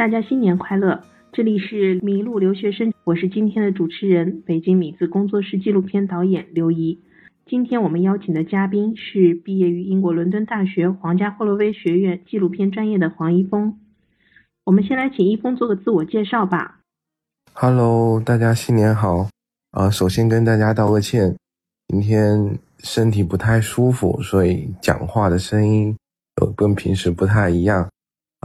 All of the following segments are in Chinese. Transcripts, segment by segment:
大家新年快乐！这里是麋鹿留学生，我是今天的主持人，北京米字工作室纪录片导演刘怡。今天我们邀请的嘉宾是毕业于英国伦敦大学皇家霍洛威学院纪录片专业的黄一峰。我们先来请一峰做个自我介绍吧。Hello，大家新年好！啊，首先跟大家道个歉，今天身体不太舒服，所以讲话的声音呃跟平时不太一样。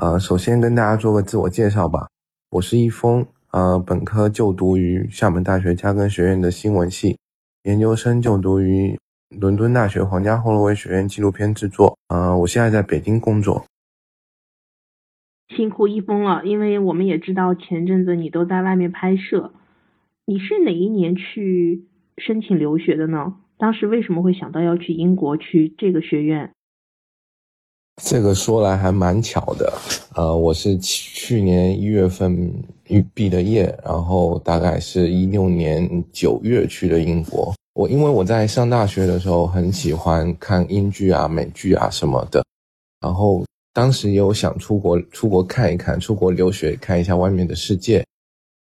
呃，首先跟大家做个自我介绍吧，我是一峰，呃，本科就读于厦门大学嘉庚学院的新闻系。研究生就读于伦敦大学皇家霍洛威学院纪录片制作。呃，我现在在北京工作。辛苦一峰了，因为我们也知道前阵子你都在外面拍摄。你是哪一年去申请留学的呢？当时为什么会想到要去英国去这个学院？这个说来还蛮巧的。呃，我是去年一月份毕的业，然后大概是一六年九月去的英国。我因为我在上大学的时候很喜欢看英剧啊、美剧啊什么的，然后当时也有想出国出国看一看，出国留学看一下外面的世界，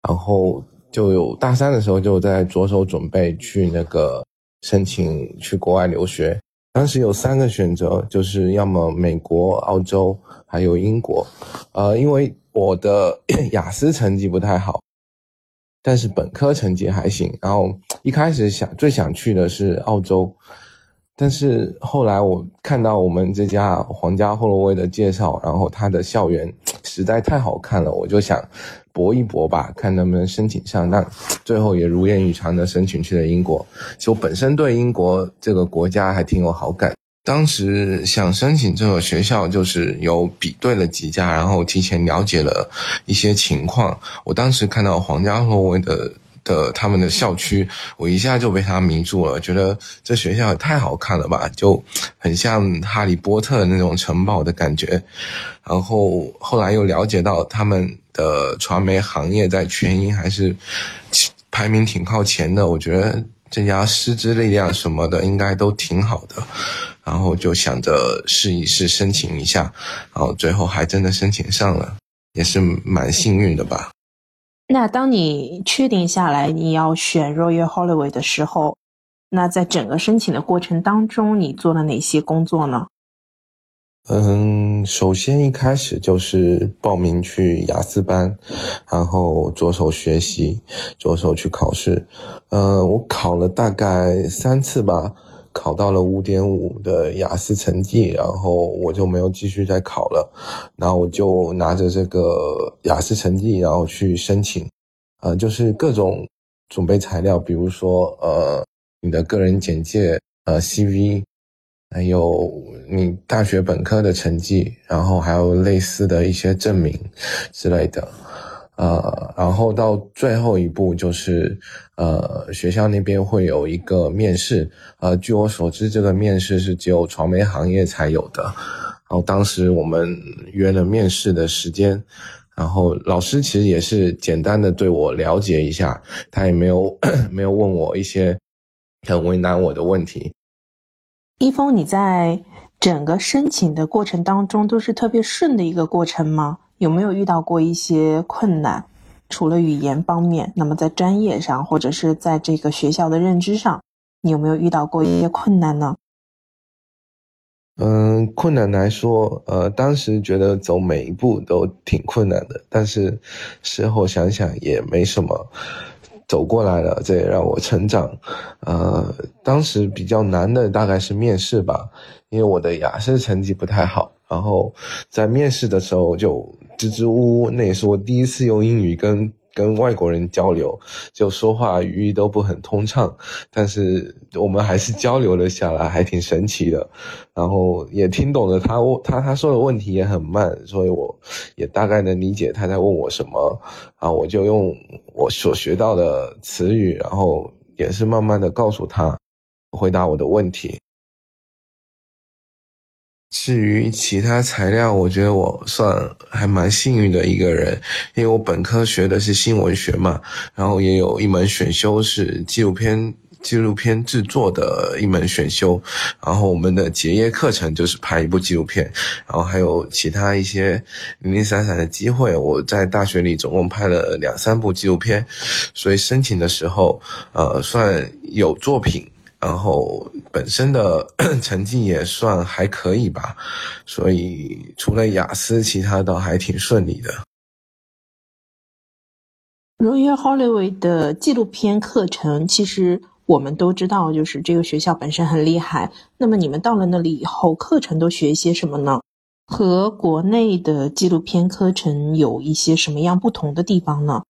然后就有大三的时候就在着手准备去那个申请去国外留学。当时有三个选择，就是要么美国、澳洲，还有英国。呃，因为我的 雅思成绩不太好，但是本科成绩还行。然后一开始想最想去的是澳洲，但是后来我看到我们这家皇家霍洛威的介绍，然后它的校园实在太好看了，我就想。搏一搏吧，看能不能申请上。但最后也如愿以偿的申请去了英国。其实我本身对英国这个国家还挺有好感。当时想申请这个学校，就是有比对了几家，然后提前了解了一些情况。我当时看到皇家洛威的。的他们的校区，我一下就被他迷住了，觉得这学校也太好看了吧，就很像哈利波特那种城堡的感觉。然后后来又了解到他们的传媒行业在全英还是排名挺靠前的，我觉得这家师资力量什么的应该都挺好的。然后就想着试一试申请一下，然后最后还真的申请上了，也是蛮幸运的吧。那当你确定下来你要选 Royal Holloway 的时候，那在整个申请的过程当中，你做了哪些工作呢？嗯，首先一开始就是报名去雅思班，然后着手学习，着手去考试。呃，我考了大概三次吧。考到了五点五的雅思成绩，然后我就没有继续再考了，然后我就拿着这个雅思成绩，然后去申请，呃，就是各种准备材料，比如说呃你的个人简介，呃 CV，还有你大学本科的成绩，然后还有类似的一些证明之类的。呃，然后到最后一步就是，呃，学校那边会有一个面试，呃，据我所知，这个面试是只有传媒行业才有的。然后当时我们约了面试的时间，然后老师其实也是简单的对我了解一下，他也没有 没有问我一些很为难我的问题。一峰，你在整个申请的过程当中都是特别顺的一个过程吗？有没有遇到过一些困难？除了语言方面，那么在专业上，或者是在这个学校的认知上，你有没有遇到过一些困难呢？嗯，困难来说，呃，当时觉得走每一步都挺困难的，但是事后想想也没什么，走过来了，这也让我成长。呃，当时比较难的大概是面试吧，因为我的雅思成绩不太好，然后在面试的时候就。支支吾吾，那也是我第一次用英语跟跟外国人交流，就说话语义都不很通畅，但是我们还是交流了下来，还挺神奇的。然后也听懂了他他他说的问题也很慢，所以我也大概能理解他在问我什么。啊，我就用我所学到的词语，然后也是慢慢的告诉他回答我的问题。至于其他材料，我觉得我算还蛮幸运的一个人，因为我本科学的是新闻学嘛，然后也有一门选修是纪录片纪录片制作的一门选修，然后我们的结业课程就是拍一部纪录片，然后还有其他一些零零散散的机会。我在大学里总共拍了两三部纪录片，所以申请的时候，呃，算有作品，然后本身的 成绩也算还可以吧，所以除了雅思，其他倒还挺顺利的。Royal Hollywood 的纪录片课程，其实我们都知道，就是这个学校本身很厉害。那么你们到了那里以后，课程都学一些什么呢？和国内的纪录片课程有一些什么样不同的地方呢？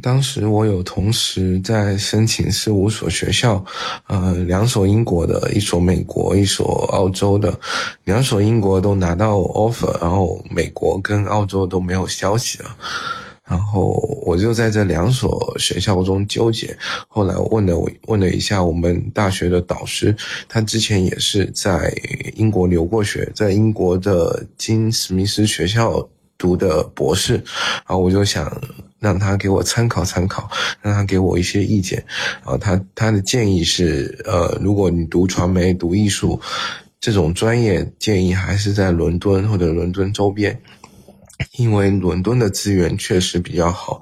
当时我有同时在申请四五所学校，呃，两所英国的，一所美国，一所澳洲的，两所英国都拿到 offer，然后美国跟澳洲都没有消息了。然后我就在这两所学校中纠结。后来我问了我问了一下我们大学的导师，他之前也是在英国留过学，在英国的金史密斯学校读的博士。然后我就想让他给我参考参考，让他给我一些意见。啊他他的建议是，呃，如果你读传媒、读艺术这种专业，建议还是在伦敦或者伦敦周边。因为伦敦的资源确实比较好，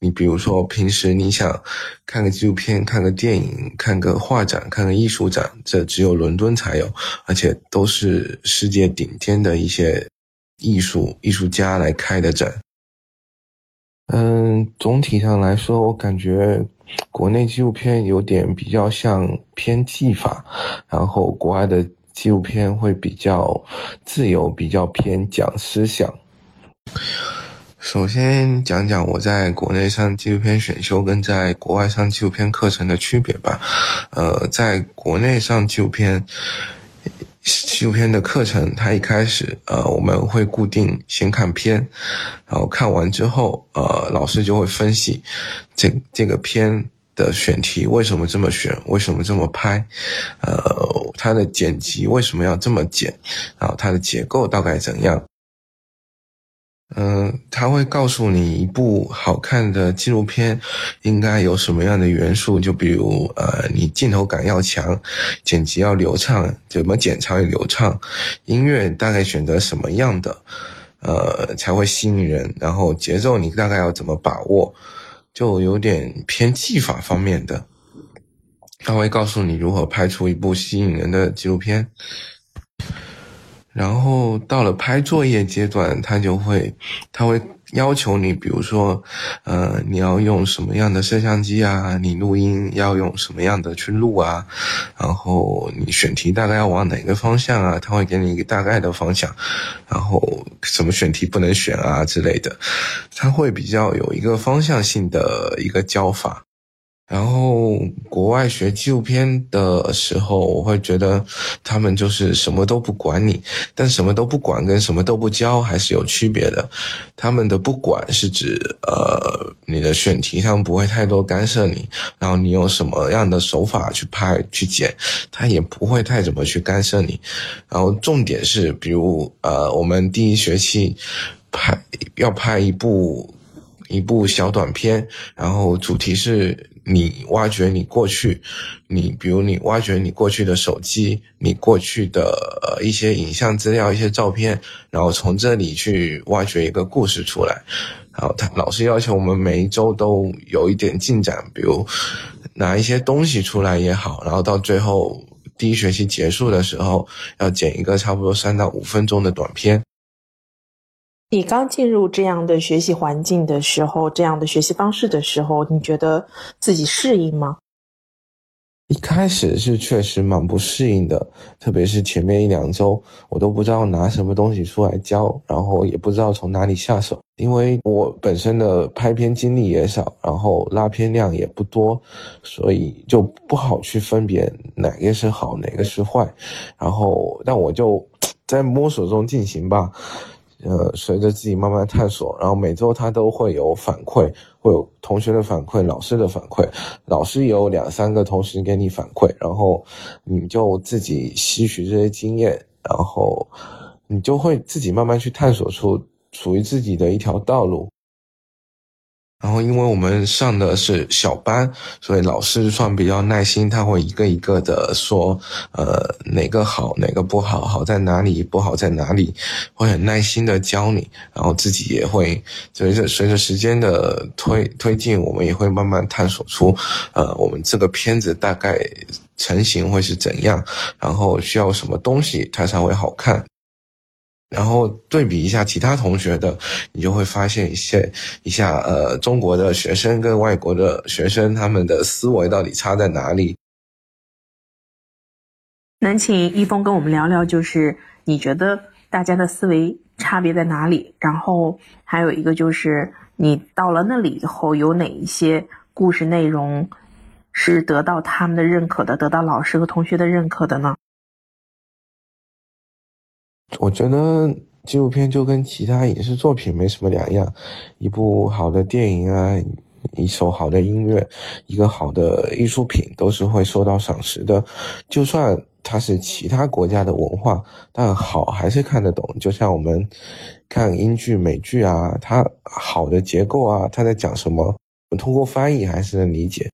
你比如说平时你想看个纪录片、看个电影、看个画展、看个艺术展，这只有伦敦才有，而且都是世界顶尖的一些艺术艺术家来开的展。嗯，总体上来说，我感觉国内纪录片有点比较像偏技法，然后国外的纪录片会比较自由，比较偏讲思想。首先讲讲我在国内上纪录片选修跟在国外上纪录片课程的区别吧。呃，在国内上纪录片纪录片的课程，它一开始呃我们会固定先看片，然后看完之后，呃老师就会分析这这个片的选题为什么这么选，为什么这么拍，呃它的剪辑为什么要这么剪，然后它的结构大概怎样。嗯，他会告诉你一部好看的纪录片应该有什么样的元素，就比如呃，你镜头感要强，剪辑要流畅，怎么剪才会流畅，音乐大概选择什么样的，呃，才会吸引人，然后节奏你大概要怎么把握，就有点偏技法方面的。他会告诉你如何拍出一部吸引人的纪录片。然后到了拍作业阶段，他就会，他会要求你，比如说，呃，你要用什么样的摄像机啊？你录音要用什么样的去录啊？然后你选题大概要往哪个方向啊？他会给你一个大概的方向，然后什么选题不能选啊之类的，他会比较有一个方向性的一个教法。然后外学纪录片的时候，我会觉得他们就是什么都不管你，但什么都不管跟什么都不教还是有区别的。他们的不管是指呃你的选题上不会太多干涉你，然后你用什么样的手法去拍去剪，他也不会太怎么去干涉你。然后重点是，比如呃我们第一学期拍要拍一部一部小短片，然后主题是。你挖掘你过去，你比如你挖掘你过去的手机，你过去的一些影像资料、一些照片，然后从这里去挖掘一个故事出来。然后他老师要求我们每一周都有一点进展，比如拿一些东西出来也好，然后到最后第一学期结束的时候，要剪一个差不多三到五分钟的短片。你刚进入这样的学习环境的时候，这样的学习方式的时候，你觉得自己适应吗？一开始是确实蛮不适应的，特别是前面一两周，我都不知道拿什么东西出来教，然后也不知道从哪里下手，因为我本身的拍片经历也少，然后拉片量也不多，所以就不好去分别哪个是好，哪个是坏，然后但我就 在摸索中进行吧。呃，随着自己慢慢探索，然后每周他都会有反馈，会有同学的反馈、老师的反馈，老师有两三个同时给你反馈，然后你就自己吸取这些经验，然后你就会自己慢慢去探索出属于自己的一条道路。然后，因为我们上的是小班，所以老师算比较耐心，他会一个一个的说，呃，哪个好，哪个不好，好在哪里，不好在哪里，会很耐心的教你。然后自己也会随着随着时间的推推进，我们也会慢慢探索出，呃，我们这个片子大概成型会是怎样，然后需要什么东西它才会好看。然后对比一下其他同学的，你就会发现一些一下，呃，中国的学生跟外国的学生他们的思维到底差在哪里？能请一峰跟我们聊聊，就是你觉得大家的思维差别在哪里？然后还有一个就是你到了那里以后，有哪一些故事内容是得到他们的认可的，得到老师和同学的认可的呢？我觉得纪录片就跟其他影视作品没什么两样，一部好的电影啊，一首好的音乐，一个好的艺术品都是会受到赏识的。就算它是其他国家的文化，但好还是看得懂。就像我们看英剧、美剧啊，它好的结构啊，它在讲什么，通过翻译还是能理解。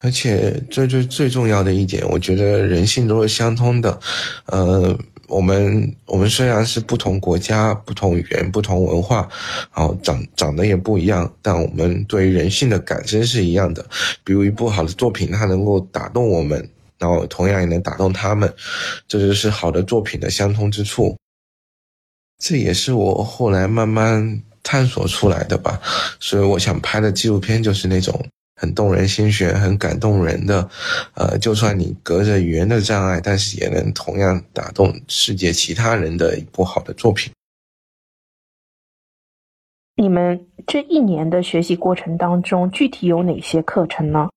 而且最最最重要的一点，我觉得人性都是相通的。呃，我们我们虽然是不同国家、不同语言、不同文化，然后长长得也不一样，但我们对于人性的感知是一样的。比如一部好的作品，它能够打动我们，然后同样也能打动他们，这就是好的作品的相通之处。这也是我后来慢慢探索出来的吧。所以我想拍的纪录片就是那种。很动人心弦，很感动人的，呃，就算你隔着语言的障碍，但是也能同样打动世界其他人的一部好的作品。你们这一年的学习过程当中，具体有哪些课程呢？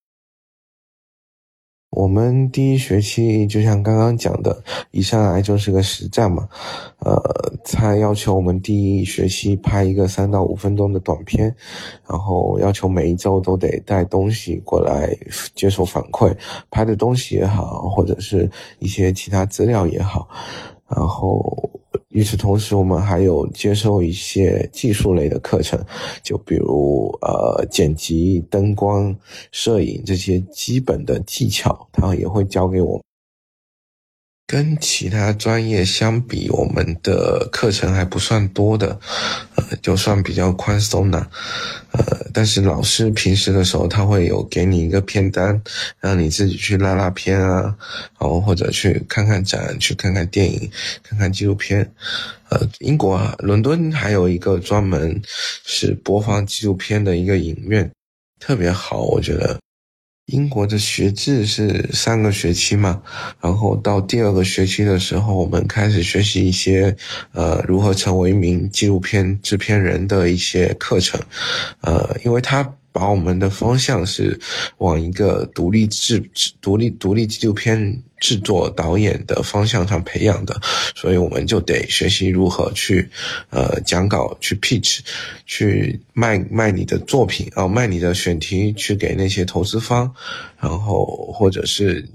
我们第一学期就像刚刚讲的，一上来就是个实战嘛，呃，他要求我们第一学期拍一个三到五分钟的短片，然后要求每一周都得带东西过来接受反馈，拍的东西也好，或者是一些其他资料也好，然后。与此同时，我们还有接受一些技术类的课程，就比如呃剪辑、灯光、摄影这些基本的技巧，他也会教给我。跟其他专业相比，我们的课程还不算多的，呃，就算比较宽松的，呃，但是老师平时的时候，他会有给你一个片单，让你自己去拉拉片啊，然后或者去看看展，去看看电影，看看纪录片，呃，英国啊，伦敦还有一个专门是播放纪录片的一个影院，特别好，我觉得。英国的学制是三个学期嘛，然后到第二个学期的时候，我们开始学习一些，呃，如何成为一名纪录片制片人的一些课程，呃，因为他。把我们的方向是往一个独立制、独立独立纪录片制作导演的方向上培养的，所以我们就得学习如何去，呃，讲稿、去 pitch、去卖卖你的作品啊，卖你的选题去给那些投资方，然后或者是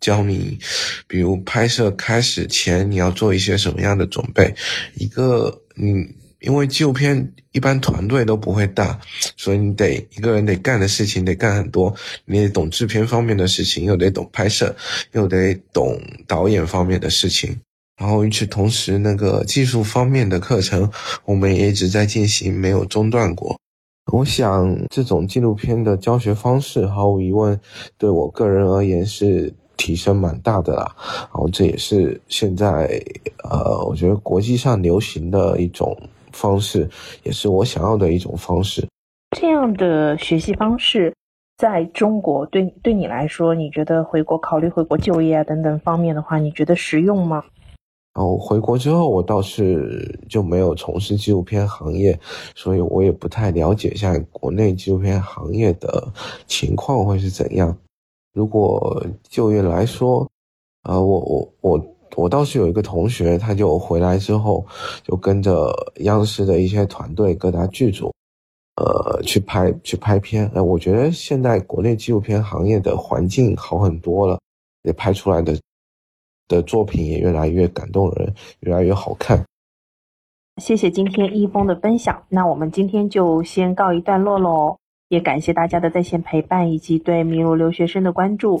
教你，比如拍摄开始前你要做一些什么样的准备，一个嗯。因为纪录片一般团队都不会大，所以你得一个人得干的事情得干很多，你得懂制片方面的事情，又得懂拍摄，又得懂导演方面的事情。然后与此同时，那个技术方面的课程我们也一直在进行，没有中断过。我想这种纪录片的教学方式，毫无疑问对我个人而言是提升蛮大的啦。然后这也是现在呃，我觉得国际上流行的一种。方式也是我想要的一种方式。这样的学习方式，在中国对对你来说，你觉得回国考虑回国就业啊等等方面的话，你觉得实用吗？哦，回国之后我倒是就没有从事纪录片行业，所以我也不太了解现在国内纪录片行业的情况会是怎样。如果就业来说，啊，我我我。我倒是有一个同学，他就回来之后，就跟着央视的一些团队、各大剧组，呃，去拍去拍片。哎，我觉得现在国内纪录片行业的环境好很多了，也拍出来的的作品也越来越感动人，越来越好看。谢谢今天一峰的分享，那我们今天就先告一段落喽。也感谢大家的在线陪伴以及对迷路留学生的关注。